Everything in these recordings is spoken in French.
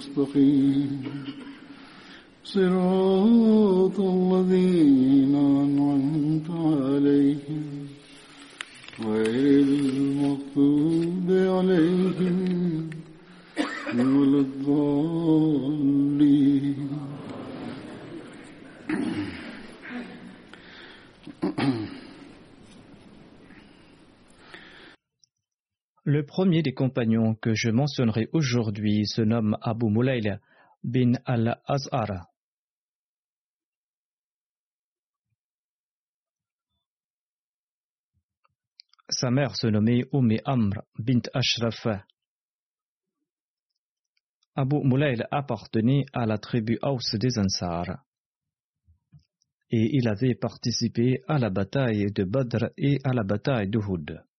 المستقيم. صراط الذين premier des compagnons que je mentionnerai aujourd'hui se nomme Abu Mulayl bin al-Azhar. Sa mère se nommait Umm Amr bint Ashraf. Abu Mulayl appartenait à la tribu Aus des Ansar. Et il avait participé à la bataille de Badr et à la bataille d'Uhud.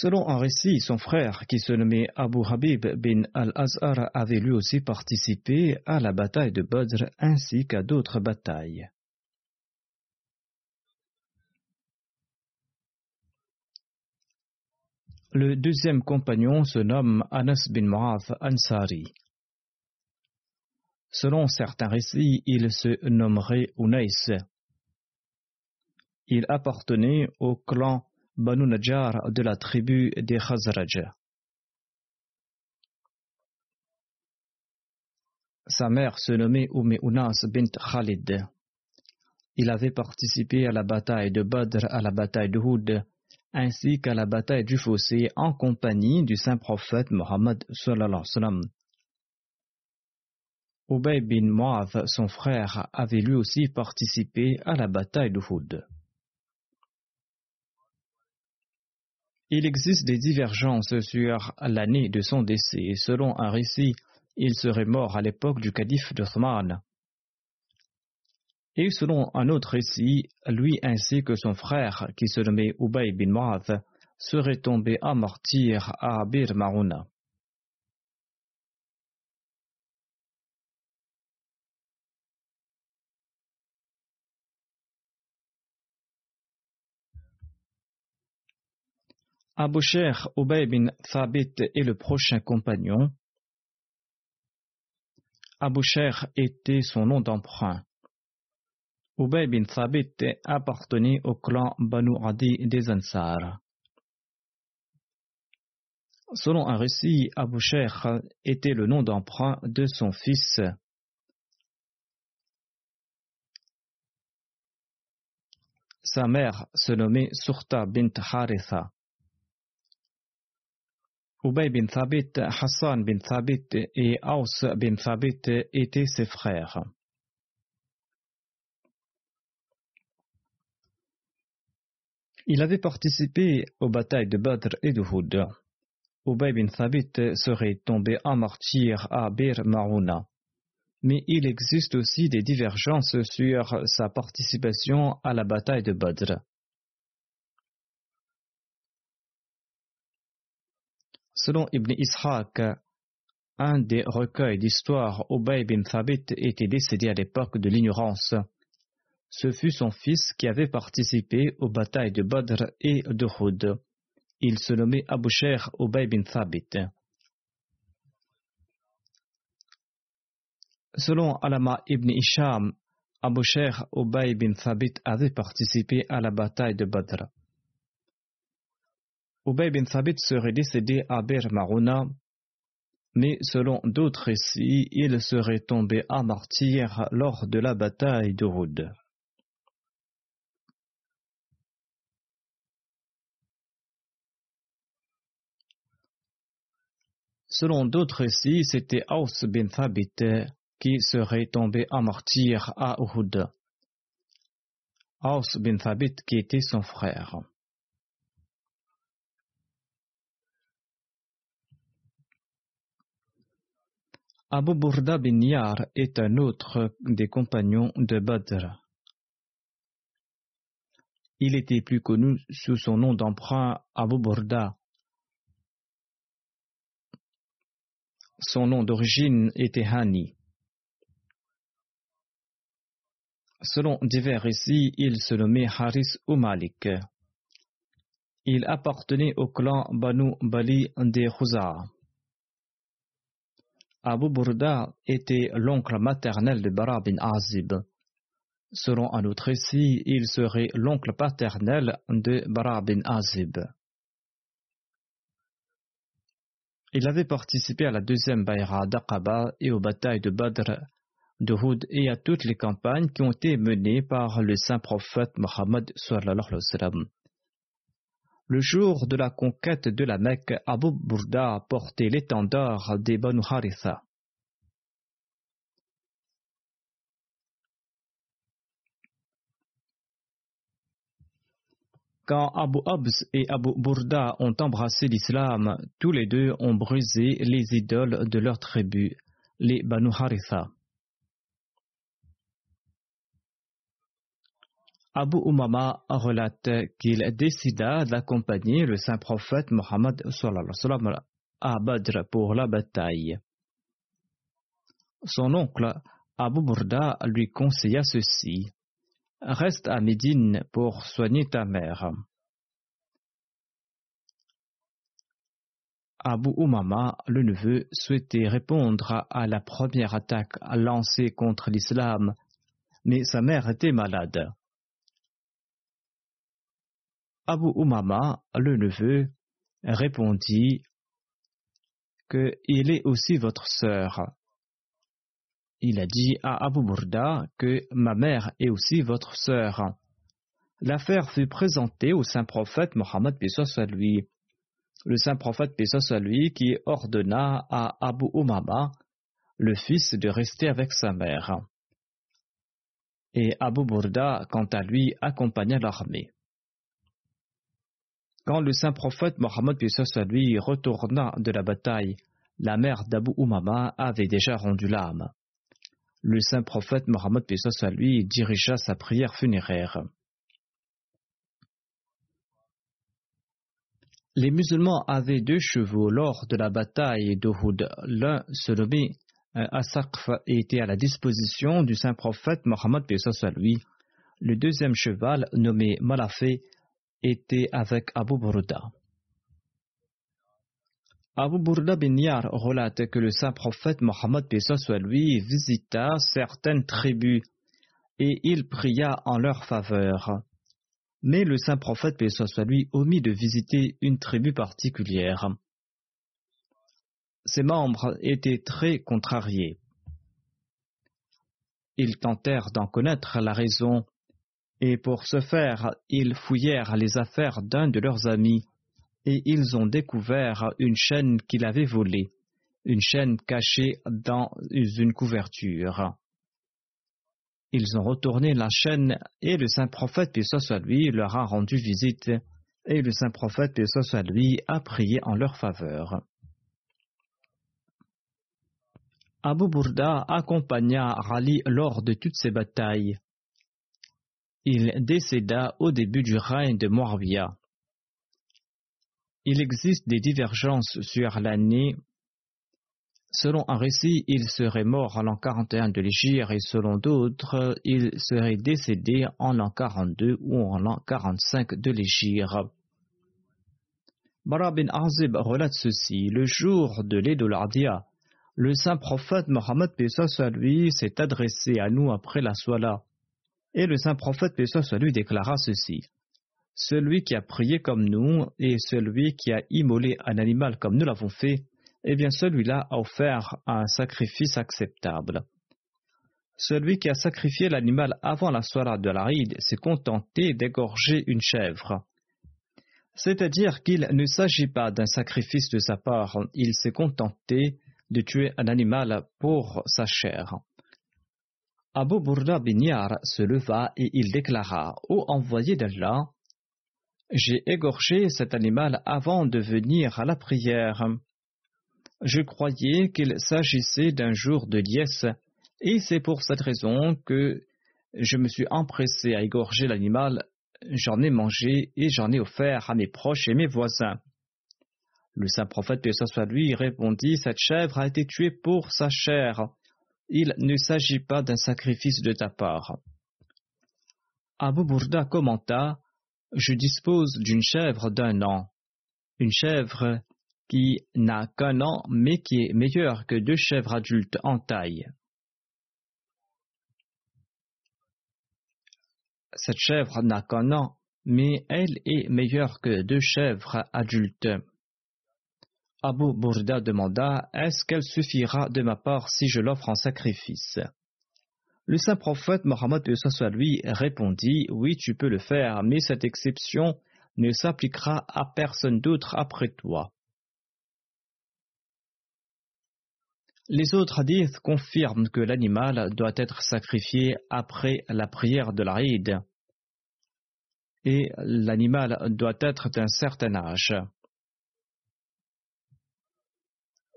Selon un récit, son frère, qui se nommait Abu Habib bin al-Azhar, avait lui aussi participé à la bataille de Badr ainsi qu'à d'autres batailles. Le deuxième compagnon se nomme Anas bin Mu'adh Ansari. Selon certains récits, il se nommerait Unais. Il appartenait au clan Banu Najjar de la tribu des Khazraj. Sa mère se nommait Umm bint Khalid. Il avait participé à la bataille de Badr, à la bataille de Houd, ainsi qu'à la bataille du Fossé en compagnie du saint prophète Mohammed sallallahu. Ubay bin Mu'adh, son frère, avait lui aussi participé à la bataille de Houd. Il existe des divergences sur l'année de son décès. Selon un récit, il serait mort à l'époque du calife d'Othman. Et selon un autre récit, lui ainsi que son frère, qui se nommait Ubay bin Mu'adh, seraient tombés à martyr à Bir Marouna. Abu Sher Ubay bin Thabit est le prochain compagnon. Abu Sher était son nom d'emprunt. Ubay bin Thabit appartenait au clan Banu Adi des Ansar. Selon un récit, Abu Sher était le nom d'emprunt de son fils. Sa mère se nommait Surta bint Haritha. Ubay bin Thabit, Hassan bin Thabit et Aus bin Thabit étaient ses frères. Il avait participé aux batailles de Badr et de Houd. Ubay bin Thabit serait tombé en martyr à Bir Marouna. Mais il existe aussi des divergences sur sa participation à la bataille de Badr. Selon Ibn Ishaq, un des recueils d'histoire, Ubay bin Thabit était décédé à l'époque de l'ignorance. Ce fut son fils qui avait participé aux batailles de Badr et de Houd. Il se nommait Abu Ubay bin Thabit. Selon Alama ibn Isham, Abu Sher Ubay bin Thabit avait participé à la bataille de Badr. Ubay bin Thabit serait décédé à Bir Marouna, mais selon d'autres récits, il serait tombé à martyr lors de la bataille de Houd. Selon d'autres récits, c'était Aus bin Thabit qui serait tombé en martyr à Uhud. Aus bin Thabit qui était son frère. Abu Burda bin Yar est un autre des compagnons de Badr. Il était plus connu sous son nom d'emprunt Abu Burda. Son nom d'origine était Hani. Selon divers récits, il se nommait Haris ou Malik. Il appartenait au clan Banu Bali des Khuza. Abu Burda était l'oncle maternel de Bara bin Azib. Selon un autre récit, il serait l'oncle paternel de Bara bin Azib. Il avait participé à la deuxième Bayra d'Aqaba et aux batailles de Badr, de Houd et à toutes les campagnes qui ont été menées par le saint prophète Mohammed Le jour de la conquête de la Mecque, Abu Burda portait l'étendard des Banu Haritha. Quand Abu Abs et Abu Burda ont embrassé l'islam, tous les deux ont brisé les idoles de leur tribu, les Banu Haritha. Abu Umama relate qu'il décida d'accompagner le saint prophète Mohammed à Badr pour la bataille. Son oncle Abu Burda lui conseilla ceci Reste à Médine pour soigner ta mère. Abu Umama, le neveu, souhaitait répondre à la première attaque lancée contre l'islam, mais sa mère était malade. Abu Umama, le neveu, répondit que il est aussi votre sœur il a dit à Abu Burda que ma mère est aussi votre sœur. L'affaire fut présentée au saint prophète Mohammed à lui. Le saint prophète à lui qui ordonna à Abu Umama, le fils, de rester avec sa mère. Et Abu Burda, quant à lui, accompagna l'armée. Quand le saint prophète Mohammed lui retourna de la bataille, la mère d'Abu Umama avait déjà rendu l'âme le saint prophète Mohammed lui dirigea sa prière funéraire. Les musulmans avaient deux chevaux lors de la bataille d'Uhud. L'un se nommait euh, Asaqf et était à la disposition du saint prophète Mohammed lui. Le deuxième cheval, nommé Malafé, était avec Abu Burda. Abu Burda bin Yar relate que le saint prophète Mohammed soit visita certaines tribus et il pria en leur faveur. Mais le saint prophète omit de visiter une tribu particulière. Ses membres étaient très contrariés. Ils tentèrent d'en connaître la raison, et pour ce faire, ils fouillèrent les affaires d'un de leurs amis et ils ont découvert une chaîne qu'il avait volée, une chaîne cachée dans une couverture. Ils ont retourné la chaîne et le saint prophète, puis soit lui, leur a rendu visite Et le saint prophète, paix soit lui, a prié en leur faveur. Abu Burda accompagna Rali lors de toutes ces batailles. Il décéda au début du règne de Muawiyah. Il existe des divergences sur l'année. Selon un récit, il serait mort en l'an 41 de l'Égypte et selon d'autres, il serait décédé en l'an 42 ou en l'an 45 de l'Égypte. Bara bin Azib relate ceci. Le jour de l'Edolardia, le saint prophète Mohammed Pessa lui s'est adressé à nous après la Swala. Et le saint prophète Pessa lui déclara ceci. Celui qui a prié comme nous et celui qui a immolé un animal comme nous l'avons fait, eh bien celui-là a offert un sacrifice acceptable. Celui qui a sacrifié l'animal avant la soirée de l'Aïd s'est contenté d'égorger une chèvre. C'est-à-dire qu'il ne s'agit pas d'un sacrifice de sa part, il s'est contenté de tuer un animal pour sa chair. Abu Burda bin Yar se leva et il déclara Ô envoyé d'Allah, j'ai égorgé cet animal avant de venir à la prière. Je croyais qu'il s'agissait d'un jour de liesse, et c'est pour cette raison que je me suis empressé à égorger l'animal, j'en ai mangé et j'en ai offert à mes proches et mes voisins. Le saint prophète, paix soit lui, répondit Cette chèvre a été tuée pour sa chair. Il ne s'agit pas d'un sacrifice de ta part. Abu Burda commenta je dispose d'une chèvre d'un an, une chèvre qui n'a qu'un an mais qui est meilleure que deux chèvres adultes en taille. Cette chèvre n'a qu'un an, mais elle est meilleure que deux chèvres adultes. Abu Burda demanda Est-ce qu'elle suffira de ma part si je l'offre en sacrifice? Le saint prophète Mohammed lui répondit Oui, tu peux le faire, mais cette exception ne s'appliquera à personne d'autre après toi. Les autres hadiths confirment que l'animal doit être sacrifié après la prière de l'Aïd et l'animal doit être d'un certain âge.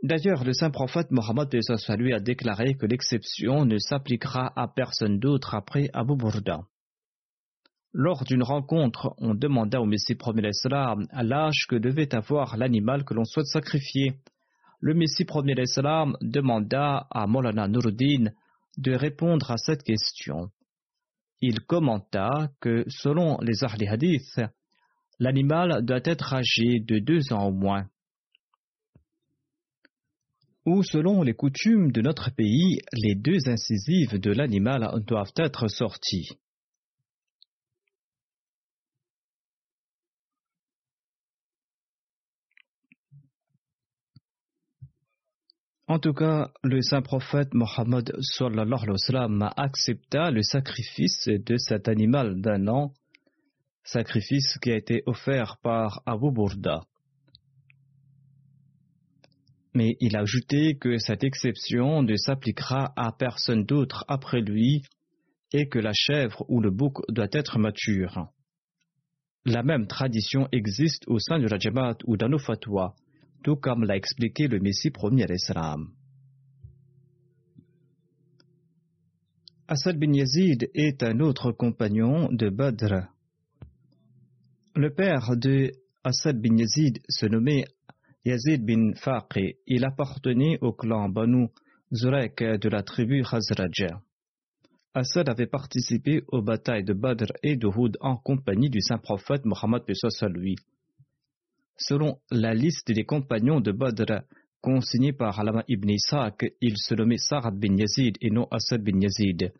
D'ailleurs, le saint prophète Mohammed a déclaré que l'exception ne s'appliquera à personne d'autre après Abu Burda. Lors d'une rencontre, on demanda au Messie premier l'Islam à l'âge que devait avoir l'animal que l'on souhaite sacrifier. Le Messie premier l'Islam demanda à Molana Nuruddin de répondre à cette question. Il commenta que selon les Ahli Hadith, l'animal doit être âgé de deux ans au moins ou selon les coutumes de notre pays, les deux incisives de l'animal doivent être sorties. En tout cas, le saint prophète Mohammed accepta le sacrifice de cet animal d'un an, sacrifice qui a été offert par Abu Burda mais il a ajouté que cette exception ne s'appliquera à personne d'autre après lui et que la chèvre ou le bouc doit être mature. La même tradition existe au sein de la ou dans tout comme l'a expliqué le Messie premier à l'Islam. Asad bin Yazid est un autre compagnon de Badr. Le père de Asad bin Yazid se nommait Yazid bin Faqi, il appartenait au clan Banu Zurek de la tribu Khazraj. Assad avait participé aux batailles de Badr et de Houd en compagnie du saint prophète Mohammed lui. Selon la liste des compagnons de Badr consignée par Alama ibn Ishaq, il se nommait Sa'ad bin Yazid et non Assad bin Yazid.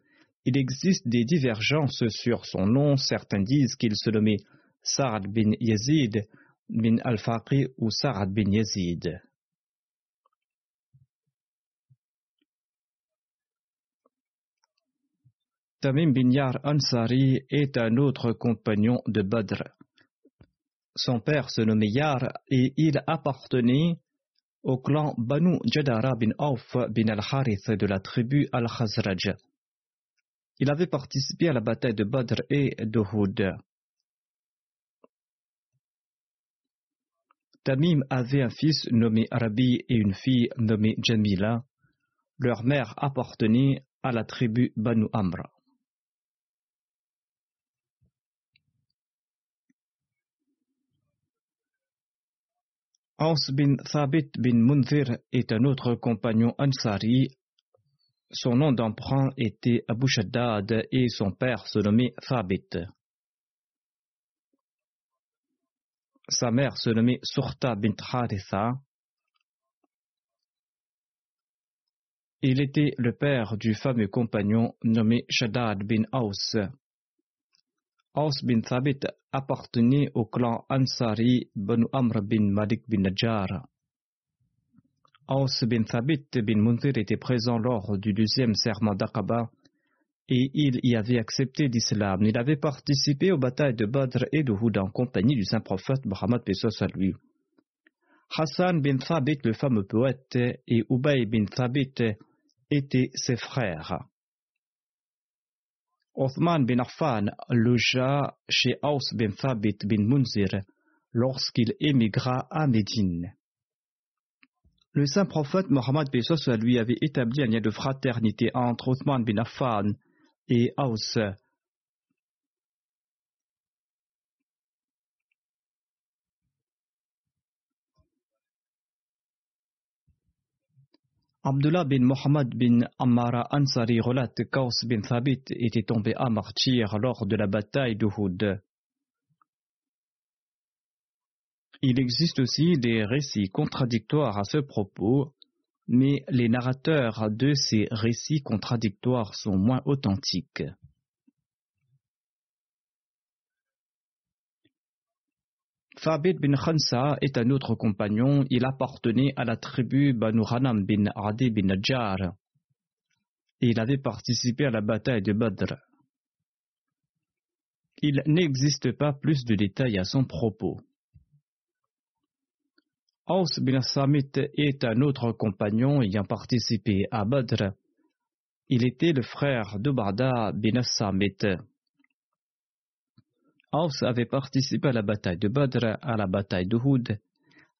Il existe des divergences sur son nom. Certains disent qu'il se nommait Sa'ad bin Yazid, bin al-Faqi ou Sa'ad bin Yazid. Tamim bin Yar Ansari est un autre compagnon de Badr. Son père se nommait Yar et il appartenait au clan Banu Jadara bin Auf bin al-Harith de la tribu al-Khazraj. Il avait participé à la bataille de Badr et de Tamim avait un fils nommé Rabi et une fille nommée Jamila. Leur mère appartenait à la tribu Banu Amra. Aus bin Thabit bin Munzir est un autre compagnon Ansari. Son nom d'emprunt était Abu Shaddad et son père se nommait Thabit. Sa mère se nommait Surta bint Haritha. Il était le père du fameux compagnon nommé Shaddad bin Aus. Aus bin Thabit appartenait au clan Ansari Banu Amr bin Malik bin Najjar. Aus bin Thabit bin Munzir était présent lors du deuxième serment d'Aqaba et il y avait accepté l'islam. Il avait participé aux batailles de Badr et de Houd en compagnie du saint prophète Muhammad Pesos à. Hassan bin Thabit, le fameux poète, et Ubay bin Thabit étaient ses frères. Othman bin Affan logea chez Aus bin Thabit bin Munzir lorsqu'il émigra à Médine. Le saint prophète Mohammed Pesos lui avait établi un lien de fraternité entre Othman bin Affan et Aus. Abdullah bin Mohammed bin Ammara Ansari relate qu'Aus bin Thabit était tombé à martyr lors de la bataille d'Uhud. Il existe aussi des récits contradictoires à ce propos, mais les narrateurs de ces récits contradictoires sont moins authentiques. Fabit bin Khansa est un autre compagnon. Il appartenait à la tribu Banu Hanam bin Adi bin Najjar. Il avait participé à la bataille de Badr. Il n'existe pas plus de détails à son propos. Aus bin Samit est un autre compagnon ayant participé à Badr. Il était le frère de Barda bin Samit. Aus avait participé à la bataille de Badr, à la bataille de Houd,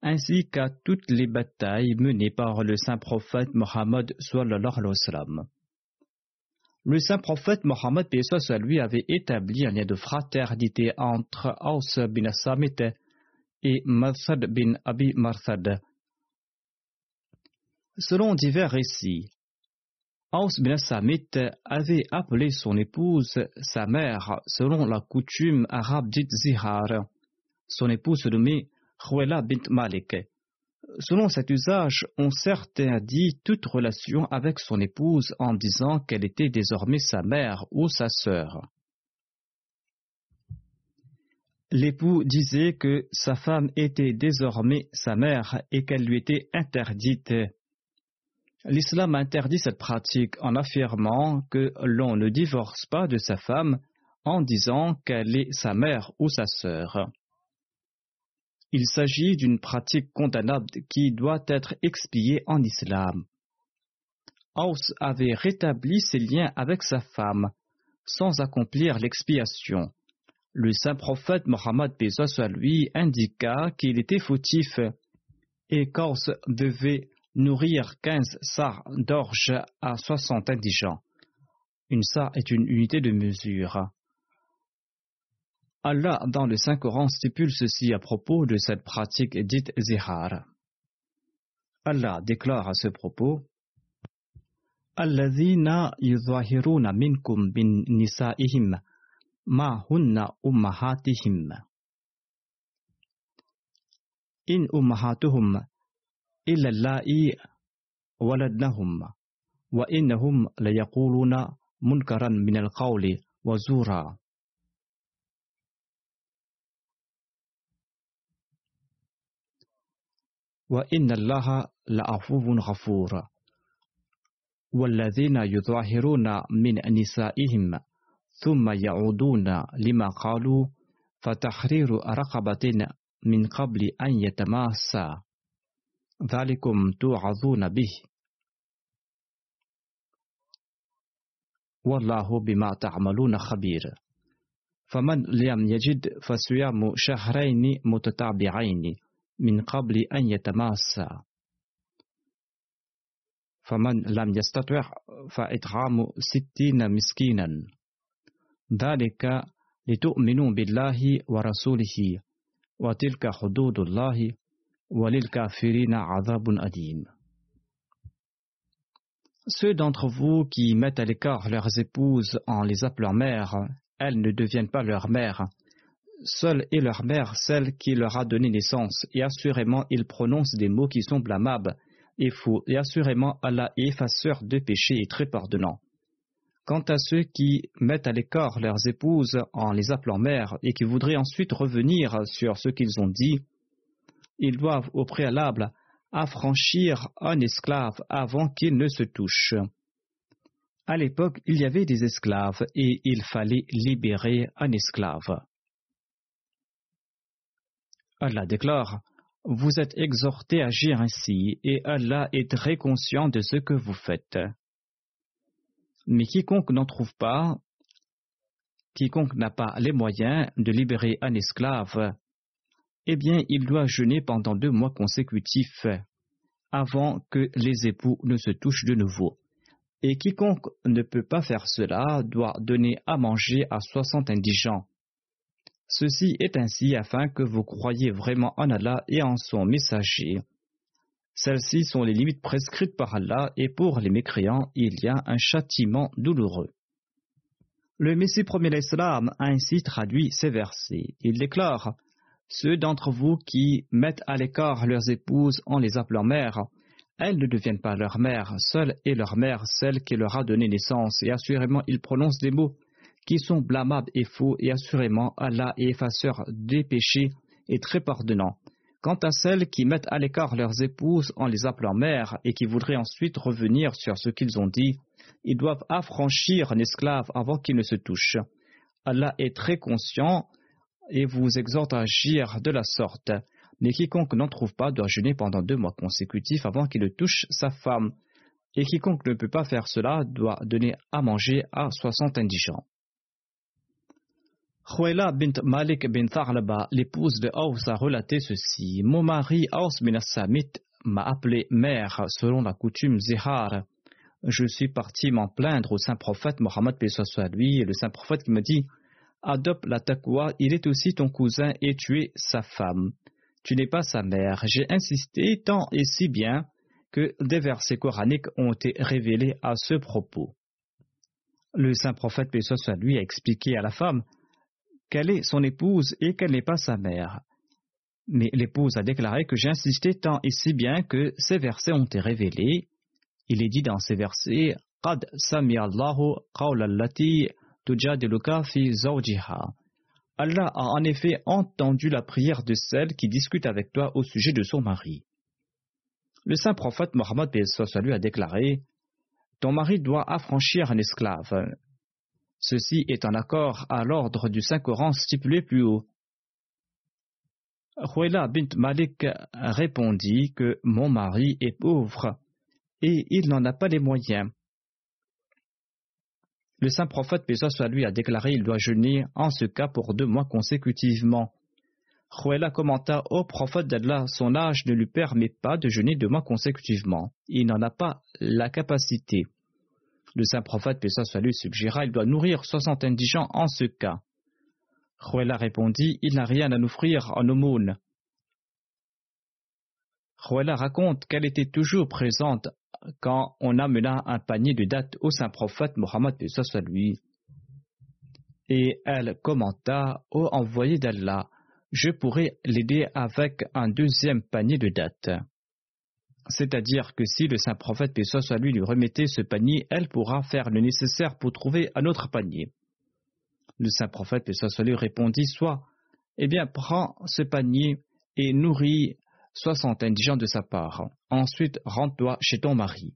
ainsi qu'à toutes les batailles menées par le saint prophète Mohammed Le saint prophète Mohammed lui avait établi un lien de fraternité entre Aus bin Samit et Marsad bin Abi Marsad. Selon divers récits, Aus bin Samit avait appelé son épouse sa mère selon la coutume arabe dite Zihar. Son épouse se nommait Khwela bint Malik. Selon cet usage, on certains dit toute relation avec son épouse en disant qu'elle était désormais sa mère ou sa sœur. L'époux disait que sa femme était désormais sa mère et qu'elle lui était interdite L'islam interdit cette pratique en affirmant que l'on ne divorce pas de sa femme en disant qu'elle est sa mère ou sa sœur. Il s'agit d'une pratique condamnable qui doit être expiée en islam. Aus avait rétabli ses liens avec sa femme sans accomplir l'expiation. Le saint prophète Mohammed à lui indiqua qu'il était fautif et qu'Ors devait nourrir 15 sars d'orge à 60 indigents. Une sar est une unité de mesure. Allah dans le Saint-Coran stipule ceci à propos de cette pratique dite zihar. Allah déclare à ce propos minkum bin nisa'ihim ما هن أمهاتهم إن أمهاتهم إلا اللائي ولدنهم وإنهم ليقولون منكرا من القول وزورا. وإن الله لعفو غفور. والذين يظاهرون من نسائهم ثم يعودون لما قالوا فتحرير رقبة من قبل أن يتماسا. ذلكم توعظون به. والله بما تعملون خبير. فمن لم يجد فصيام شهرين متتابعين من قبل أن يتماسا. فمن لم يستطع فإطعام ستين مسكينا. ذلك لتؤمنوا بالله ورسوله وتلك حدود الله وللكافرين عذاب أليم Ceux d'entre vous qui mettent à l'écart leurs épouses en les appelant mères, elles ne deviennent pas leurs mères. Seule est leur mère celle qui leur a donné naissance, et assurément ils prononcent des mots qui sont blâmables et faux, et assurément Allah est effaceur de péchés et très pardonnant. Quant à ceux qui mettent à l'écart leurs épouses en les appelant mères et qui voudraient ensuite revenir sur ce qu'ils ont dit, ils doivent au préalable affranchir un esclave avant qu'il ne se touche. À l'époque, il y avait des esclaves et il fallait libérer un esclave. Allah déclare Vous êtes exhortés à agir ainsi et Allah est très conscient de ce que vous faites. Mais quiconque n'en trouve pas, quiconque n'a pas les moyens de libérer un esclave, eh bien il doit jeûner pendant deux mois consécutifs avant que les époux ne se touchent de nouveau. Et quiconque ne peut pas faire cela doit donner à manger à soixante indigents. Ceci est ainsi afin que vous croyiez vraiment en Allah et en son messager. Celles-ci sont les limites prescrites par Allah et pour les mécréants, il y a un châtiment douloureux. Le Messie premier l'Islam a ainsi traduit ces versets. Il déclare Ceux d'entre vous qui mettent à l'écart leurs épouses en les appelant mères, elles ne deviennent pas leur mère, seule est leur mère celle qui leur a donné naissance, et assurément ils prononcent des mots qui sont blâmables et faux, et assurément Allah est effaceur des péchés et très pardonnant. Quant à celles qui mettent à l'écart leurs épouses en les appelant mères et qui voudraient ensuite revenir sur ce qu'ils ont dit, ils doivent affranchir un esclave avant qu'il ne se touche. Allah est très conscient et vous exhorte à agir de la sorte. Mais quiconque n'en trouve pas doit jeûner pendant deux mois consécutifs avant qu'il ne touche sa femme. Et quiconque ne peut pas faire cela doit donner à manger à soixante indigents. Khouela bint Malik bin Tharlaba, l'épouse de Aus, a relaté ceci. Mon mari Aus bin Samit m'a appelé mère selon la coutume Zihar. Je suis parti m'en plaindre au saint prophète Mohammed soit lui, et le saint prophète qui me dit Adopte la taqwa, il est aussi ton cousin et tu es sa femme. Tu n'es pas sa mère. J'ai insisté tant et si bien que des versets coraniques ont été révélés à ce propos. Le saint prophète soit lui a expliqué à la femme qu'elle est son épouse et qu'elle n'est pas sa mère. Mais l'épouse a déclaré que j'ai insisté tant et si bien que ces versets ont été révélés. Il est dit dans ces versets Qad Allahu. Allah a en effet entendu la prière de celle qui discute avec toi au sujet de son mari. Le saint prophète Mohammed a déclaré Ton mari doit affranchir un esclave. Ceci est en accord à l'ordre du Saint-Coran stipulé plus haut. Huela bint Malik répondit que mon mari est pauvre et il n'en a pas les moyens. Le saint prophète, soit lui, a déclaré qu'il doit jeûner en ce cas pour deux mois consécutivement. Huela commenta au prophète d'Allah, son âge ne lui permet pas de jeûner deux mois consécutivement. Il n'en a pas la capacité. Le saint prophète, paix soit lui, suggéra il doit nourrir soixante indigents en ce cas. Ruella répondit Il n'a rien à nous offrir en aumône. Ruella raconte qu'elle était toujours présente quand on amena un panier de dattes au saint prophète Mohammed soit lui. Et elle commenta Ô envoyé d'Allah, je pourrais l'aider avec un deuxième panier de dattes. C'est-à-dire que si le saint prophète, paix soit lui, remettait ce panier, elle pourra faire le nécessaire pour trouver un autre panier. Le saint prophète, paix soit répondit Soit, eh bien, prends ce panier et nourris soixante indigents de sa part. Ensuite, rentre-toi chez ton mari.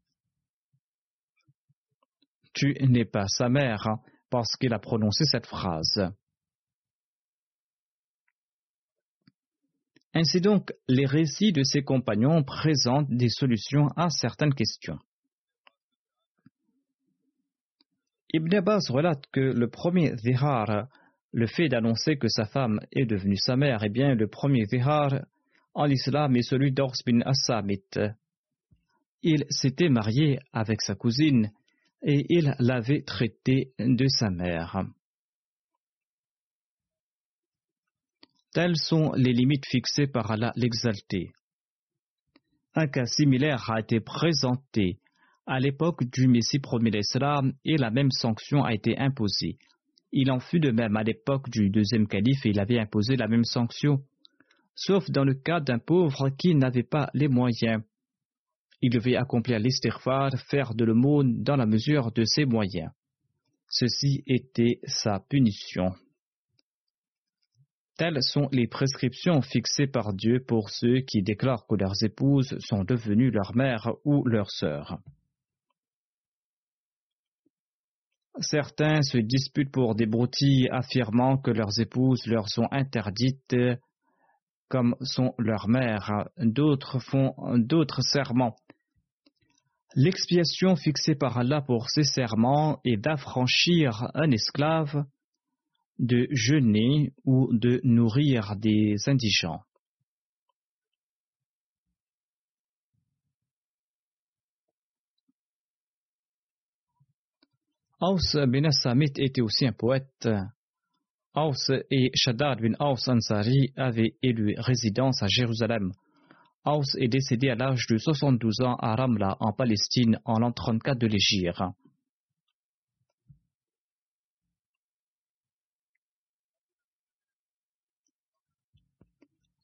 Tu n'es pas sa mère, parce qu'il a prononcé cette phrase. Ainsi donc, les récits de ses compagnons présentent des solutions à certaines questions. Ibn Abbas relate que le premier zihar, le fait d'annoncer que sa femme est devenue sa mère, eh bien, le premier zihar en islam est celui d'Ors bin Assamit. Il s'était marié avec sa cousine et il l'avait traité de sa mère. Telles sont les limites fixées par Allah l'exalté. Un cas similaire a été présenté à l'époque du Messie premier et la même sanction a été imposée. Il en fut de même à l'époque du deuxième calife et il avait imposé la même sanction, sauf dans le cas d'un pauvre qui n'avait pas les moyens. Il devait accomplir l'istighfar, faire de l'aumône dans la mesure de ses moyens. Ceci était sa punition. Telles sont les prescriptions fixées par Dieu pour ceux qui déclarent que leurs épouses sont devenues leur mère ou leur sœur. Certains se disputent pour des broutilles affirmant que leurs épouses leur sont interdites comme sont leurs mères. D'autres font d'autres serments. L'expiation fixée par Allah pour ces serments est d'affranchir un esclave, de jeûner ou de nourrir des indigents. Aus bin était aussi un poète. Aus et Shaddad bin Aus Ansari avaient élu résidence à Jérusalem. Aus est décédé à l'âge de 72 ans à Ramla, en Palestine, en l'an 34 de l'Égypte.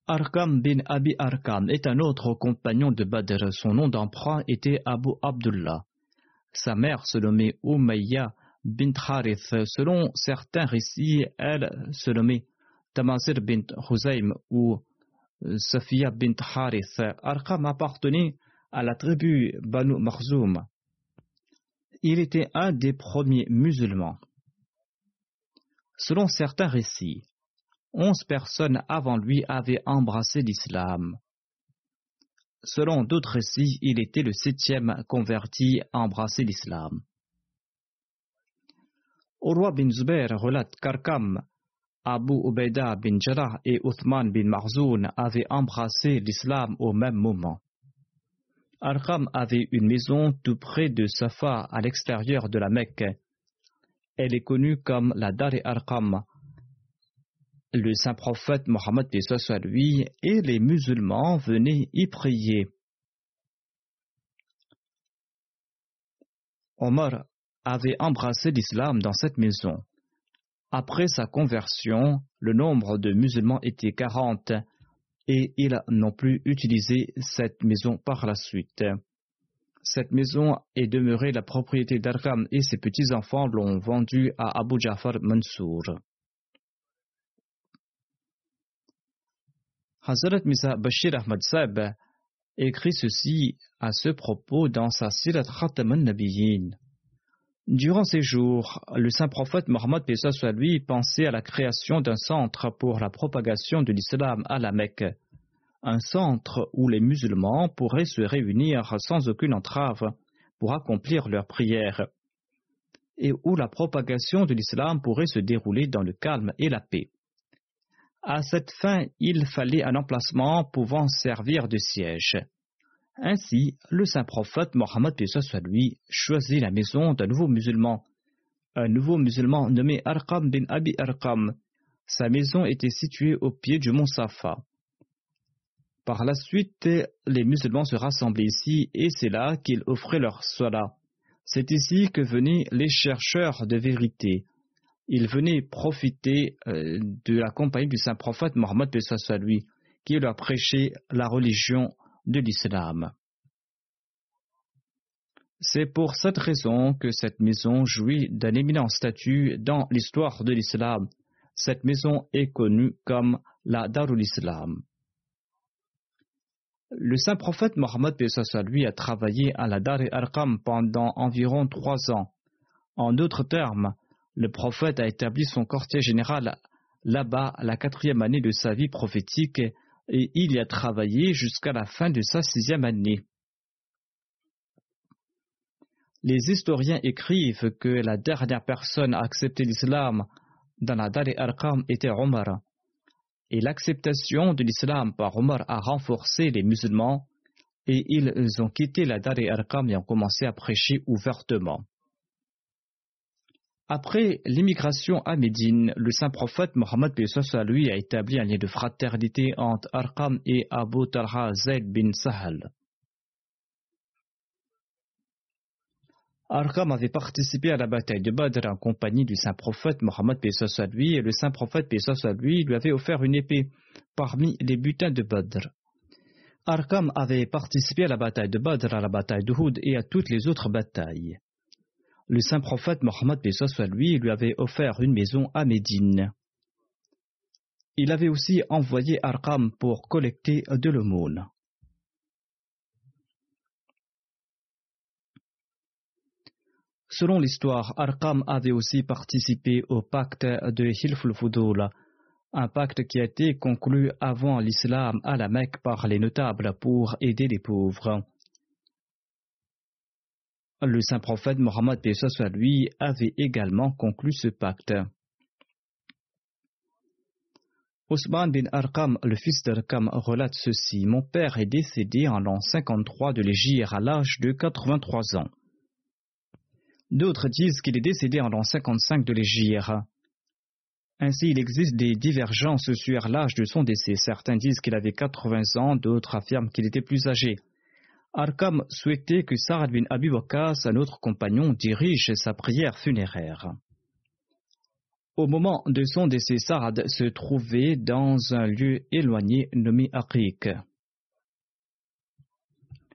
Arkam bin Abi Arkam est un autre compagnon de Badr. Son nom d'emprunt était Abu Abdullah. Sa mère se nommait Umayya bint Harith. Selon certains récits, elle se nommait Tamazir Huzaym ou Safiya bint Harith. Arqam appartenait à la tribu Banu Makhzoum. Il était un des premiers musulmans. Selon certains récits, onze personnes avant lui avaient embrassé l'islam. Selon d'autres récits, il était le septième converti à embrasser l'islam. Urwa bin Zubair relate qu'Arkam, Abu Ubaida bin Jarrah et Uthman bin Marzoun avaient embrassé l'islam au même moment. Arkham avait une maison tout près de Safa à l'extérieur de la Mecque. Elle est connue comme la Dar Arkham, le saint prophète Mohammed soit lui et les musulmans venaient y prier. Omar avait embrassé l'islam dans cette maison. Après sa conversion, le nombre de musulmans était 40 et ils n'ont plus utilisé cette maison par la suite. Cette maison est demeurée la propriété d'Arkham et ses petits-enfants l'ont vendue à Abu Jafar Mansour. Hazrat Misa Bashir Ahmad Sab écrit ceci à ce propos dans sa Sirat Khatam al-Nabiyyin. Durant ces jours, le saint prophète Mohammed soit lui pensait à la création d'un centre pour la propagation de l'islam à la Mecque, un centre où les musulmans pourraient se réunir sans aucune entrave pour accomplir leurs prières, et où la propagation de l'islam pourrait se dérouler dans le calme et la paix. À cette fin, il fallait un emplacement pouvant servir de siège. Ainsi, le saint prophète Mohammed soit lui choisit la maison d'un nouveau musulman, un nouveau musulman nommé Arqam bin Abi Arqam. Sa maison était située au pied du mont Safa. Par la suite, les musulmans se rassemblaient ici et c'est là qu'ils offraient leur salat. C'est ici que venaient les chercheurs de vérité, il venait profiter euh, de la compagnie du saint prophète Mohammed soit lui, qui leur prêchait la religion de l'islam. C'est pour cette raison que cette maison jouit d'un éminent statut dans l'histoire de l'islam. Cette maison est connue comme la Darul Islam. Le saint prophète Mohammed lui a travaillé à la Dar Arqam pendant environ trois ans. En d'autres termes, le prophète a établi son quartier général là-bas la quatrième année de sa vie prophétique et il y a travaillé jusqu'à la fin de sa sixième année. Les historiens écrivent que la dernière personne à accepter l'islam dans la Dar Arqam était Omar. et l'acceptation de l'islam par Omar a renforcé les musulmans et ils ont quitté la Dar et Arqam et ont commencé à prêcher ouvertement. Après l'immigration à Médine, le saint prophète Mohammed lui a établi un lien de fraternité entre Arqam et Abu Talha Zayd bin Sahal. Arqam avait participé à la bataille de Badr en compagnie du saint prophète Mohammed lui et le saint prophète lui lui avait offert une épée parmi les butins de Badr. Arqam avait participé à la bataille de Badr, à la bataille de Houd et à toutes les autres batailles. Le saint prophète Mohammed lui lui avait offert une maison à Médine. Il avait aussi envoyé Arqam pour collecter de l'aumône. Selon l'histoire, Arqam avait aussi participé au pacte de Hilful Fudul, un pacte qui a été conclu avant l'islam à la Mecque par les notables pour aider les pauvres. Le saint prophète Mohammed soit lui avait également conclu ce pacte. Osman bin Arqam, le fils d'Arqam, relate ceci. Mon père est décédé en l'an 53 de l'Égypte à l'âge de 83 ans. D'autres disent qu'il est décédé en l'an 55 de l'Égypte. Ainsi, il existe des divergences sur l'âge de son décès. Certains disent qu'il avait 80 ans, d'autres affirment qu'il était plus âgé. Arkam souhaitait que Saad bin Abi un autre compagnon, dirige sa prière funéraire. Au moment de son décès, Saad se trouvait dans un lieu éloigné nommé Aqiq.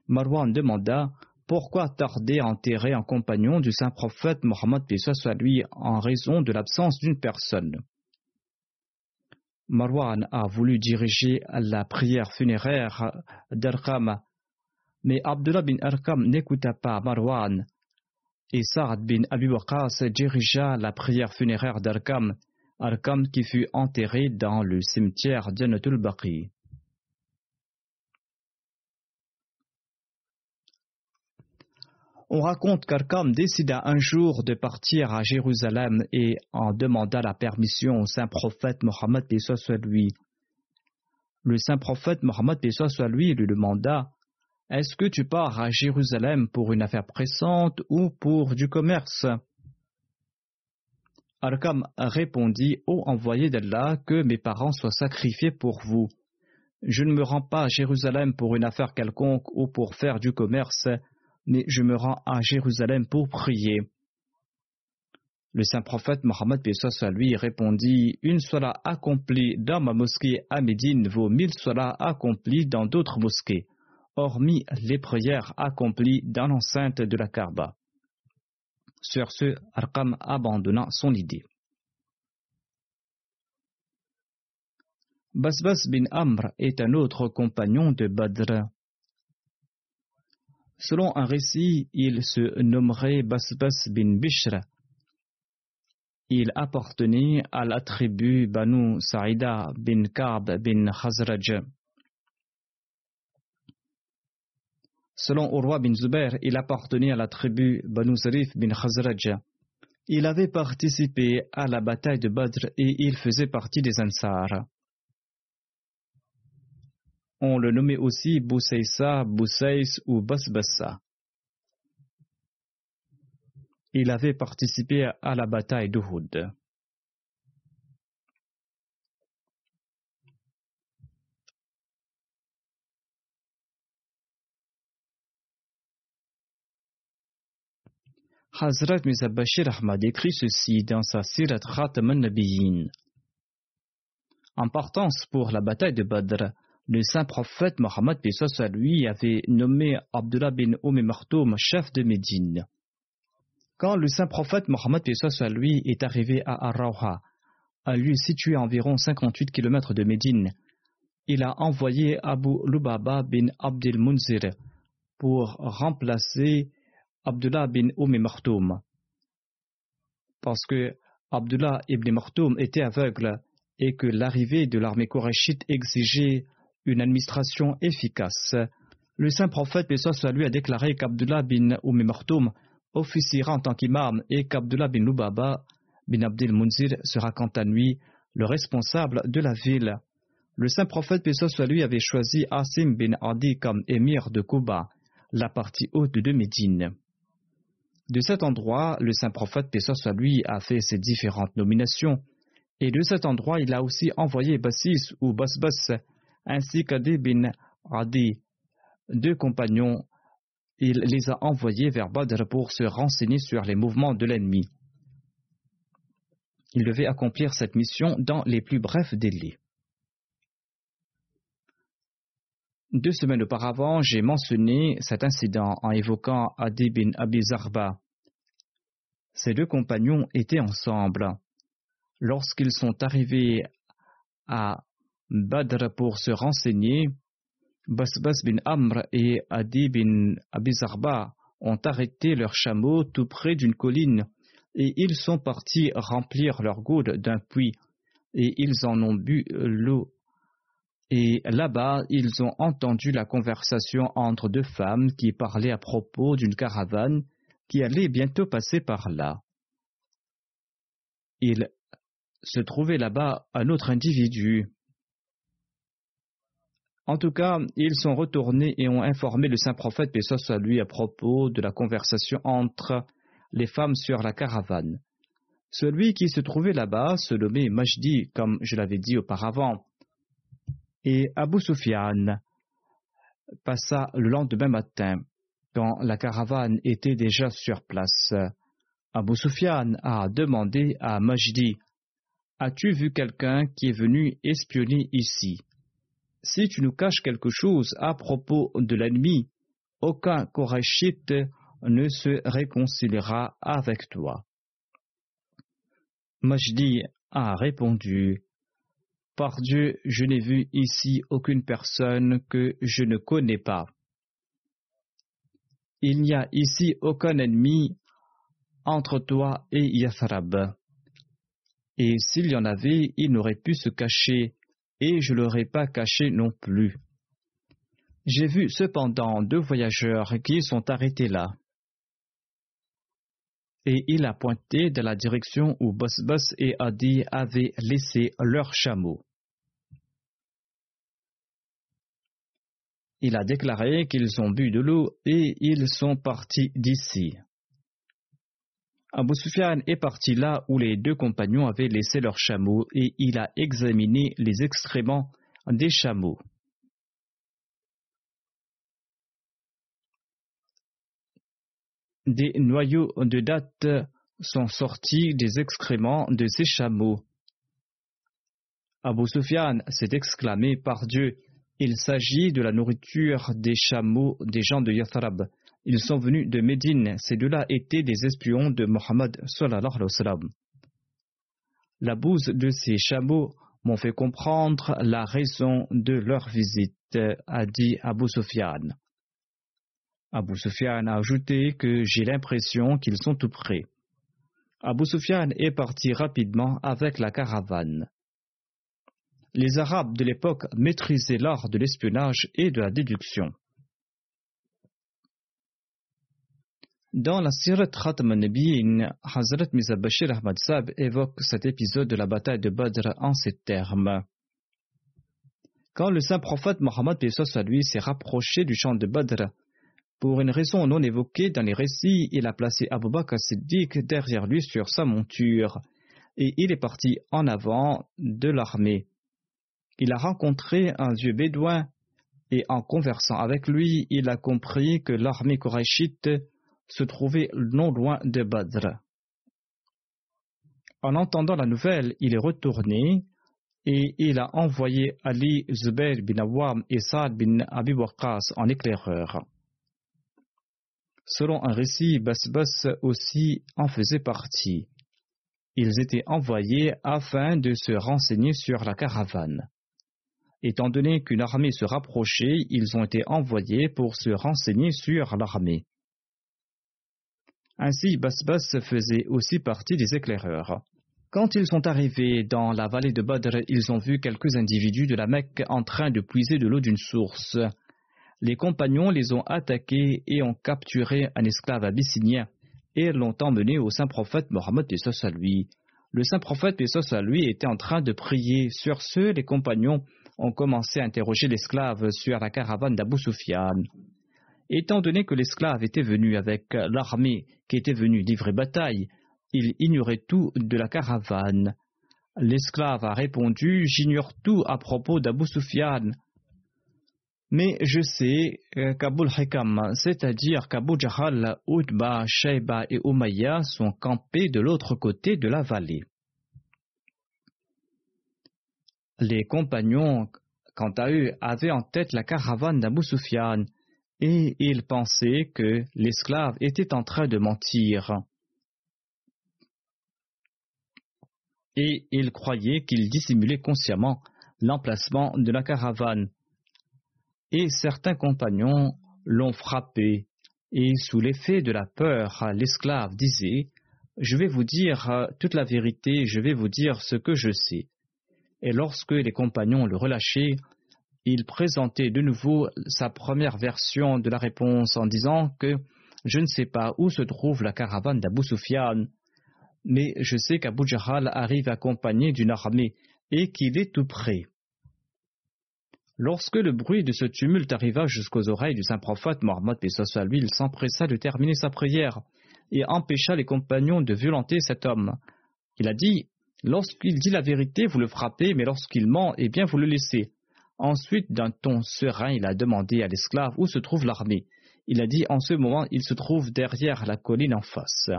Marwan demanda pourquoi tarder à enterrer un compagnon du saint prophète Mohammed soit lui en raison de l'absence d'une personne? Marwan a voulu diriger la prière funéraire d'Arkam, mais Abdullah bin Arkam n'écouta pas Marwan, et Saad bin Abi dirigea la prière funéraire d'Arkam, Arkam qui fut enterré dans le cimetière de Baqi. On raconte qu'Arkam décida un jour de partir à Jérusalem et en demanda la permission au saint prophète Mohammed lui. Le saint prophète Mohammed lui lui demanda Est-ce que tu pars à Jérusalem pour une affaire pressante ou pour du commerce? Arkam répondit Ô envoyé d'Allah, que mes parents soient sacrifiés pour vous. Je ne me rends pas à Jérusalem pour une affaire quelconque ou pour faire du commerce mais je me rends à Jérusalem pour prier. Le saint prophète Mohammed à lui répondit Une sola accomplie dans ma mosquée à Médine vaut mille solas accomplis dans d'autres mosquées, hormis les prières accomplies dans l'enceinte de la Kaaba. Sur ce, Arqam abandonna son idée. Basbas bin Amr est un autre compagnon de Badr. Selon un récit, il se nommerait Basbas bin Bishr. Il appartenait à la tribu Banu Saïda bin Ka'b bin Khazraj. Selon Urwa bin Zubair, il appartenait à la tribu Banu Zarif bin Khazraj. Il avait participé à la bataille de Badr et il faisait partie des Ansar. On le nommait aussi Boussaïsa, Boussaïs ou Basbassa. Il avait participé à la bataille d'Uhud. Hazrat Mizabashir Ahmad écrit ceci dans sa Sirat Khatam al-Nabiyin. En partance pour la bataille de Badr, le saint prophète Mohammed lui avait nommé Abdullah bin Oum Martoum chef de Médine. Quand le saint prophète Mohammed lui est arrivé à Arrauha, un lieu situé à environ 58 km de Médine, il a envoyé Abu Lubaba bin Abdel Munzir pour remplacer Abdullah bin Martoum. Parce que Abdullah ibn Martoum était aveugle et que l'arrivée de l'armée korachiite exigeait une administration efficace. Le saint prophète, soit lui, a déclaré qu'Abdullah bin Martoum officiera en tant qu'imam et qu'Abdullah bin Lubaba bin Abdel Munzir sera quant à lui le responsable de la ville. le saint prophète Pesos soit lui avait choisi Asim bin Adi comme émir de Kuba, la partie haute de Médine. De cet endroit, le saint prophète Pesos soit lui a fait ses différentes nominations, et de cet endroit, il a aussi envoyé Bassis ou Basbas, ainsi qu'Adi bin Adi, deux compagnons. Il les a envoyés vers Badr pour se renseigner sur les mouvements de l'ennemi. Il devait accomplir cette mission dans les plus brefs délais. Deux semaines auparavant, j'ai mentionné cet incident en évoquant Adi bin Abi Zarba. Ces deux compagnons étaient ensemble. Lorsqu'ils sont arrivés à Badr pour se renseigner, Basbas bin Amr et Adi bin Abi Zarba ont arrêté leurs chameaux tout près d'une colline et ils sont partis remplir leur goude d'un puits et ils en ont bu l'eau et là-bas, ils ont entendu la conversation entre deux femmes qui parlaient à propos d'une caravane qui allait bientôt passer par là. Il se trouvait là-bas un autre individu. En tout cas, ils sont retournés et ont informé le saint prophète Pessos à lui à propos de la conversation entre les femmes sur la caravane. Celui qui se trouvait là-bas se nommait Majdi, comme je l'avais dit auparavant et Abu Sufyan passa le lendemain matin, quand la caravane était déjà sur place. Abu Sufyan a demandé à Majdi As-tu vu quelqu'un qui est venu espionner ici? Si tu nous caches quelque chose à propos de l'ennemi, aucun Korachite ne se réconciliera avec toi. Majdi a répondu par Dieu, je n'ai vu ici aucune personne que je ne connais pas. Il n'y a ici aucun ennemi entre toi et Yathrab. Et s'il y en avait, il n'aurait pu se cacher, et je ne l'aurais pas caché non plus. J'ai vu cependant deux voyageurs qui sont arrêtés là. Et il a pointé dans la direction où Bosbos et Adi avaient laissé leurs chameaux. Il a déclaré qu'ils ont bu de l'eau et ils sont partis d'ici. Abu Sufyan est parti là où les deux compagnons avaient laissé leurs chameaux et il a examiné les excréments des chameaux. Des noyaux de date sont sortis des excréments de ces chameaux. Abu Sufyan s'est exclamé par Dieu il s'agit de la nourriture des chameaux des gens de Yathrab. Ils sont venus de Médine. Ces deux-là étaient des espions de Mohammed La bouse de ces chameaux m'ont fait comprendre la raison de leur visite, a dit Abu Sufyan. Abu Sufyan a ajouté que j'ai l'impression qu'ils sont tout près. Abu Sufyan est parti rapidement avec la caravane les Arabes de l'époque maîtrisaient l'art de l'espionnage et de la déduction. Dans la Sirat Khatam Nabiyin, Hazrat Bashir Ahmad Sab évoque cet épisode de la bataille de Badr en ces termes. Quand le saint prophète Mohammed lui s'est rapproché du champ de Badr, pour une raison non évoquée dans les récits, il a placé Abu Bakr Siddiq derrière lui sur sa monture et il est parti en avant de l'armée il a rencontré un vieux bédouin et en conversant avec lui, il a compris que l'armée koraïchite se trouvait non loin de Badr. En entendant la nouvelle, il est retourné et il a envoyé Ali Zubair bin Awam et Saad bin Abi Waqqas en éclaireur. Selon un récit, Basbas aussi en faisait partie. Ils étaient envoyés afin de se renseigner sur la caravane. Étant donné qu'une armée se rapprochait, ils ont été envoyés pour se renseigner sur l'armée. Ainsi, Basbas faisait aussi partie des éclaireurs. Quand ils sont arrivés dans la vallée de Badr, ils ont vu quelques individus de la Mecque en train de puiser de l'eau d'une source. Les compagnons les ont attaqués et ont capturé un esclave abyssinien et l'ont emmené au saint prophète Mohammed lui. Le saint prophète lui était en train de prier. Sur ce, les compagnons ont commencé à interroger l'esclave sur la caravane d'Abu. Étant donné que l'esclave était venu avec l'armée qui était venue livrer bataille, il ignorait tout de la caravane. L'esclave a répondu J'ignore tout à propos d'Abu. Mais je sais euh, qu'Abul Hikam, c'est-à-dire qu'Abu Jahal, Utba, Shaiba et Umayya sont campés de l'autre côté de la vallée. Les compagnons, quant à eux, avaient en tête la caravane d'Abu Sufyan et ils pensaient que l'esclave était en train de mentir. Et ils croyaient qu'il dissimulait consciemment l'emplacement de la caravane. Et certains compagnons l'ont frappé, et sous l'effet de la peur, l'esclave disait Je vais vous dire toute la vérité, je vais vous dire ce que je sais. Et lorsque les compagnons le relâchaient, il présentait de nouveau sa première version de la réponse en disant que je ne sais pas où se trouve la caravane d'Abu Sufyan, mais je sais qu'Abu Jahal arrive accompagné d'une armée et qu'il est tout près. Lorsque le bruit de ce tumulte arriva jusqu'aux oreilles du saint prophète Mohammed à lui, il s'empressa de terminer sa prière et empêcha les compagnons de violenter cet homme. Il a dit Lorsqu'il dit la vérité, vous le frappez, mais lorsqu'il ment, eh bien vous le laissez. Ensuite, d'un ton serein, il a demandé à l'esclave où se trouve l'armée. Il a dit En ce moment, il se trouve derrière la colline en face.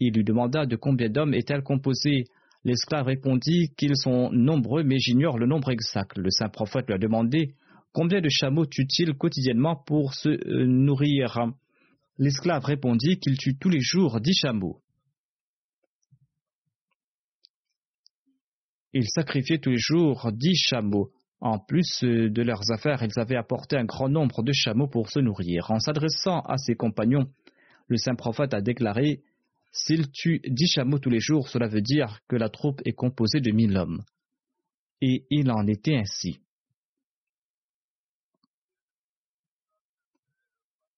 Il lui demanda de combien d'hommes est-elle composée. L'esclave répondit qu'ils sont nombreux, mais j'ignore le nombre exact. Le saint prophète lui a demandé Combien de chameaux tue-t-il quotidiennement pour se euh, nourrir? L'esclave répondit qu'il tue tous les jours dix chameaux. Ils sacrifiaient tous les jours dix chameaux. En plus euh, de leurs affaires, ils avaient apporté un grand nombre de chameaux pour se nourrir. En s'adressant à ses compagnons, le saint prophète a déclaré S'il tue dix chameaux tous les jours, cela veut dire que la troupe est composée de mille hommes. Et il en était ainsi.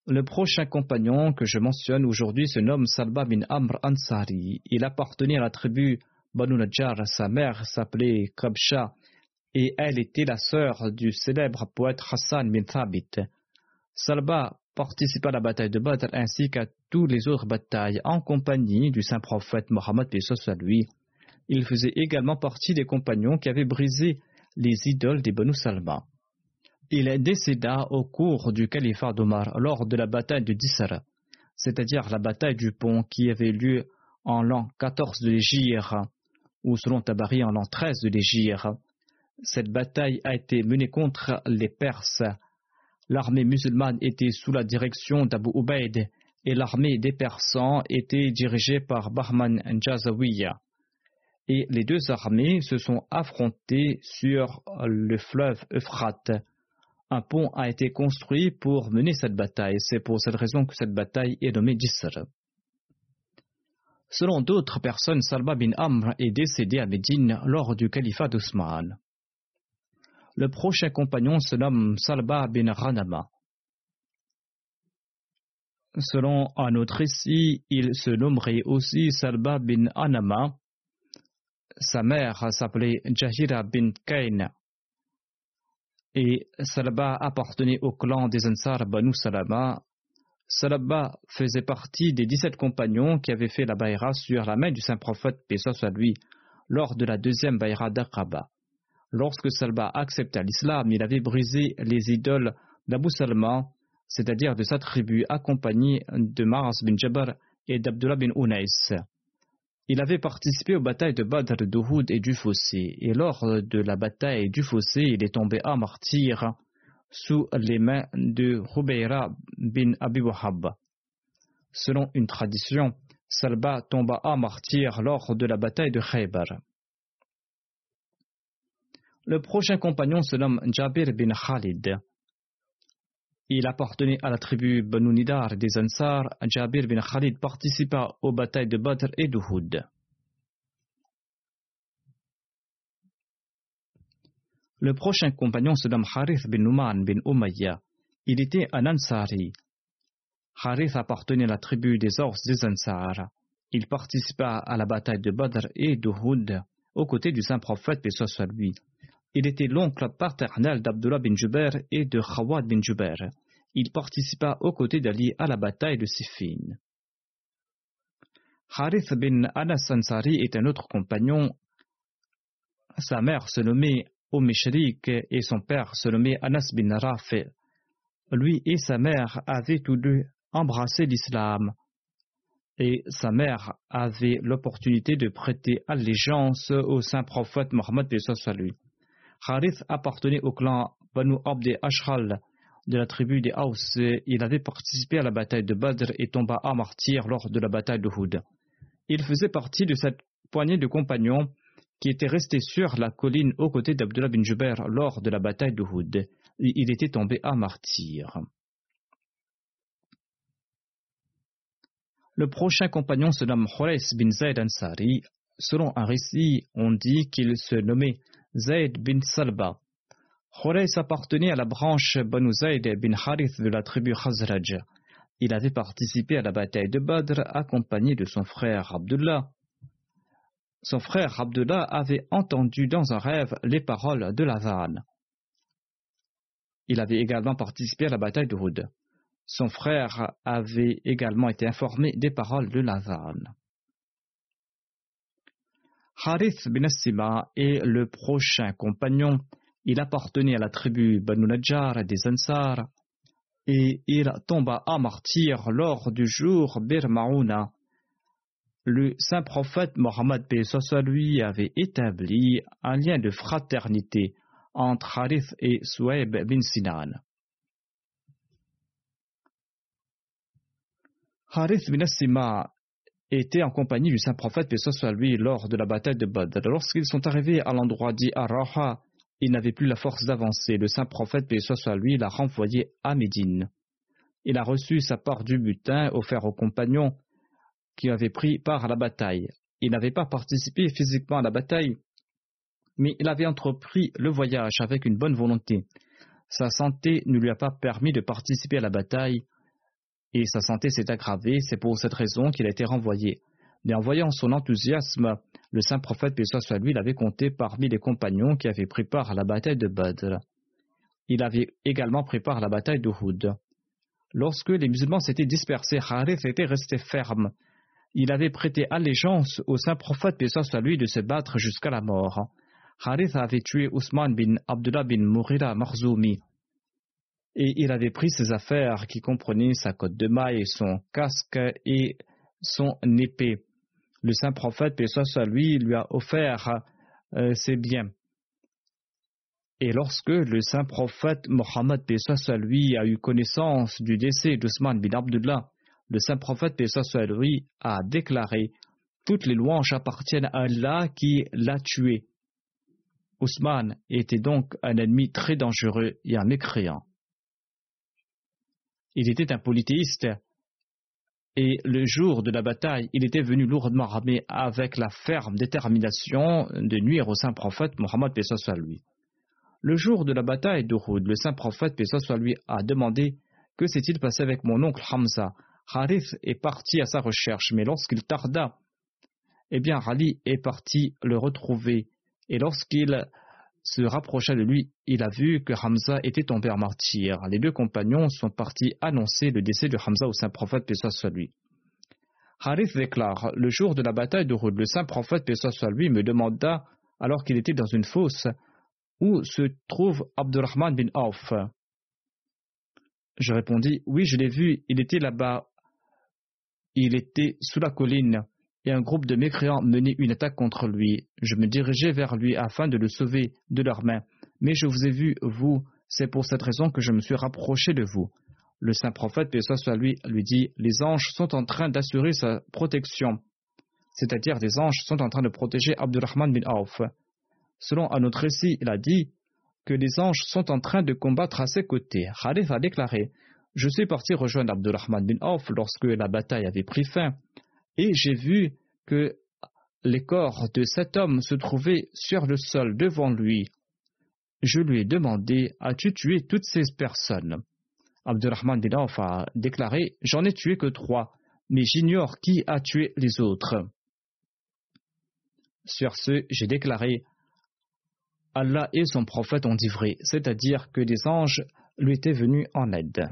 Le prochain compagnon que je mentionne aujourd'hui se nomme Salba bin Amr Ansari. Il appartenait à la tribu Banu Najjar. Sa mère s'appelait Kabsha et elle était la sœur du célèbre poète Hassan bin Thabit. Salba participa à la bataille de Badr ainsi qu'à toutes les autres batailles en compagnie du saint prophète Mohammed à. Il faisait également partie des compagnons qui avaient brisé les idoles des Banu Salma. Il décéda au cours du califat d'Omar lors de la bataille de Dissara, c'est-à-dire la bataille du pont qui avait lieu en l'an 14 de l'Égypte, ou selon Tabari en l'an 13 de l'Égypte. Cette bataille a été menée contre les Perses. L'armée musulmane était sous la direction d'Abu Ubaid et l'armée des Persans était dirigée par Bahman Jazawiya. Et les deux armées se sont affrontées sur le fleuve Euphrate. Un pont a été construit pour mener cette bataille. C'est pour cette raison que cette bataille est nommée Jisr. Selon d'autres personnes, Salba bin Amr est décédé à Médine lors du califat d'Ousmane. Le prochain compagnon se nomme Salba bin Ranama. Selon un autre récit, il se nommerait aussi Salba bin Anama. Sa mère s'appelait Jahira bin Kain. Et Salba appartenait au clan des Ansar Banu Salama. Salaba faisait partie des dix-sept compagnons qui avaient fait la baïra sur la main du saint prophète, paix soit lui, lors de la deuxième baïra d'Aqaba. Lorsque Salba accepta l'islam, il avait brisé les idoles d'Abu Salma, c'est-à-dire de sa tribu, accompagné de Mars bin Jabbar et d'Abdullah bin Unais. Il avait participé aux batailles de Badr, d'Uhud et du Fossé, et lors de la bataille du Fossé, il est tombé à martyr sous les mains de Rubeira bin Abi Wahab. Selon une tradition, Salba tomba à martyr lors de la bataille de Khaybar. Le prochain compagnon se nomme Jabir bin Khalid. Il appartenait à la tribu Banu Nidar des Ansar. Jabir bin Khalid participa aux batailles de Badr et d'Uhud. Le prochain compagnon se nomme Harith bin Numan bin Umayya. Il était un Ansari. Harith appartenait à la tribu des Ors des Ansar. Il participa à la bataille de Badr et d'Uhud aux côtés du saint prophète, paix soit lui. Il était l'oncle paternel d'Abdullah bin Jubair et de Khawad bin Jubair. Il participa aux côtés d'Ali à la bataille de Siffin. Harith bin Anas Ansari est un autre compagnon. Sa mère se nommait Et son père se nommait Anas bin Rafi. Lui et sa mère avaient tous deux embrassé l'islam et sa mère avait l'opportunité de prêter allégeance au saint prophète Mohammed lui. Harith appartenait au clan Banu Abd Ashral de la tribu des Haus. Il avait participé à la bataille de Badr et tomba à martyr lors de la bataille de Houd. Il faisait partie de cette poignée de compagnons qui étaient restés sur la colline aux côtés d'Abdullah bin Jubair lors de la bataille de Houd. Il était tombé à martyr. Le prochain compagnon se nomme Khores bin Zayd Ansari. Selon un récit, on dit qu'il se nommait Zayd bin Salba. Khores appartenait à la branche Banu Zayd bin Harith de la tribu Khazraj. Il avait participé à la bataille de Badr accompagné de son frère Abdullah. Son frère Abdullah avait entendu dans un rêve les paroles de vanne. Il avait également participé à la bataille de Houd. Son frère avait également été informé des paroles de vanne. Harith bin Sima est le prochain compagnon. Il appartenait à la tribu Banu Najjar des Ansar et il tomba à martyr lors du jour Bir Le saint prophète Mohammed lui avait établi un lien de fraternité entre Harith et Souaib bin Sinan. Harith bin Sima était en compagnie du saint prophète lui lors de la bataille de Badr. Lorsqu'ils sont arrivés à l'endroit dit Araha, il n'avait plus la force d'avancer. Le saint prophète, paix lui, l'a renvoyé à Médine. Il a reçu sa part du butin offert aux compagnons qui avaient pris part à la bataille. Il n'avait pas participé physiquement à la bataille, mais il avait entrepris le voyage avec une bonne volonté. Sa santé ne lui a pas permis de participer à la bataille, et sa santé s'est aggravée, c'est pour cette raison qu'il a été renvoyé. Mais en voyant son enthousiasme, le saint prophète, paix soit lui, l'avait compté parmi les compagnons qui avaient pris part à la bataille de Badr. Il avait également pris part à la bataille de Houd. Lorsque les musulmans s'étaient dispersés, Harith était resté ferme. Il avait prêté allégeance au saint prophète, paix soit lui, de se battre jusqu'à la mort. Harith avait tué Ousmane bin Abdullah bin Mourira Marzoumi. Et il avait pris ses affaires qui comprenaient sa cotte de maille, son casque et son épée le saint prophète, paix soit lui, lui a offert euh, ses biens. Et lorsque le saint prophète Mohammed, paix soit lui, a eu connaissance du décès d'Ousmane bin Abdullah, le saint prophète, a déclaré Toutes les louanges appartiennent à Allah qui l'a tué. Ousmane était donc un ennemi très dangereux et un mécréant. Il était un polythéiste et le jour de la bataille, il était venu lourdement armé avec la ferme détermination de nuire au saint prophète Mohammed soit lui. Le jour de la bataille d'Uhud, le saint prophète soit lui a demandé Que s'est-il passé avec mon oncle Hamza? Harith est parti à sa recherche, mais lorsqu'il tarda, eh bien Ali est parti le retrouver. Et lorsqu'il se rapprocha de lui, il a vu que Hamza était tombé en martyr. Les deux compagnons sont partis annoncer le décès de Hamza au saint prophète, paix soit lui. Harith déclare Le jour de la bataille de Rudd, le saint prophète, paix soit lui, me demanda, alors qu'il était dans une fosse, où se trouve Abdurrahman bin Auf. Je répondis Oui, je l'ai vu, il était là-bas. Il était sous la colline et un groupe de mécréants menait une attaque contre lui. Je me dirigeai vers lui afin de le sauver de leurs mains. Mais je vous ai vu, vous, c'est pour cette raison que je me suis rapproché de vous. Le saint prophète, paix soit lui, lui dit Les anges sont en train d'assurer sa protection. C'est-à-dire, les anges sont en train de protéger Abdurrahman bin Auf. Selon un autre récit, il a dit que les anges sont en train de combattre à ses côtés. Khalif a déclaré Je suis parti rejoindre Abdurrahman bin Auf lorsque la bataille avait pris fin et j'ai vu que les corps de cet homme se trouvaient sur le sol devant lui. Je lui ai demandé As-tu tué toutes ces personnes? Abdurrahman bin a déclaré J'en ai tué que trois, mais j'ignore qui a tué les autres. Sur ce, j'ai déclaré Allah et son prophète ont dit vrai, c'est-à-dire que des anges lui étaient venus en aide.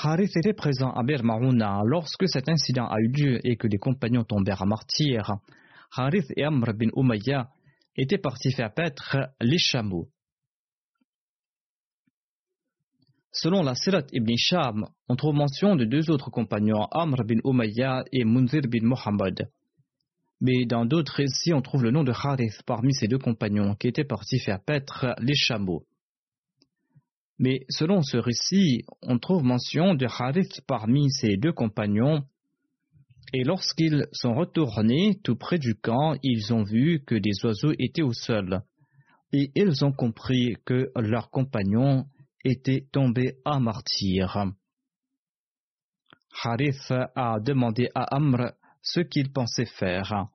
Harith était présent à Bir lorsque cet incident a eu lieu et que les compagnons tombèrent à martyr. Harith et Amr bin Umayya étaient partis faire paître les chameaux. Selon la Sirat ibn Sham, on trouve mention de deux autres compagnons, Amr bin Umayya et Munzir bin Muhammad. Mais dans d'autres récits, on trouve le nom de Harith parmi ces deux compagnons qui étaient partis faire paître les chameaux. Mais selon ce récit, on trouve mention de Harith parmi ces deux compagnons, et lorsqu'ils sont retournés tout près du camp, ils ont vu que des oiseaux étaient au sol, et ils ont compris que leurs compagnons étaient tombés à martyr. Harith a demandé à Amr ce qu'il pensait faire.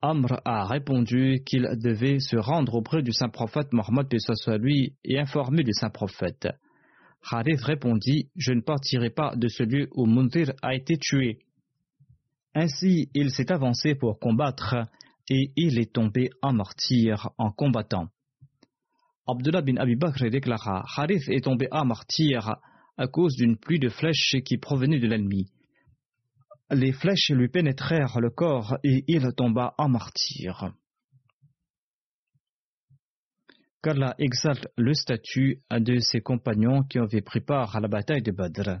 Amr a répondu qu'il devait se rendre auprès du saint prophète Mohammed soit lui et informer du saint prophète. Harith répondit Je ne partirai pas de ce lieu où Mundir a été tué. Ainsi, il s'est avancé pour combattre et il est tombé en martyr en combattant. Abdullah bin Abi Bakr déclara Harith est tombé en martyr à cause d'une pluie de flèches qui provenait de l'ennemi les flèches lui pénétrèrent le corps et il tomba en martyr. Qu'Allah exalte le statut de ses compagnons qui avaient pris part à la bataille de Badr.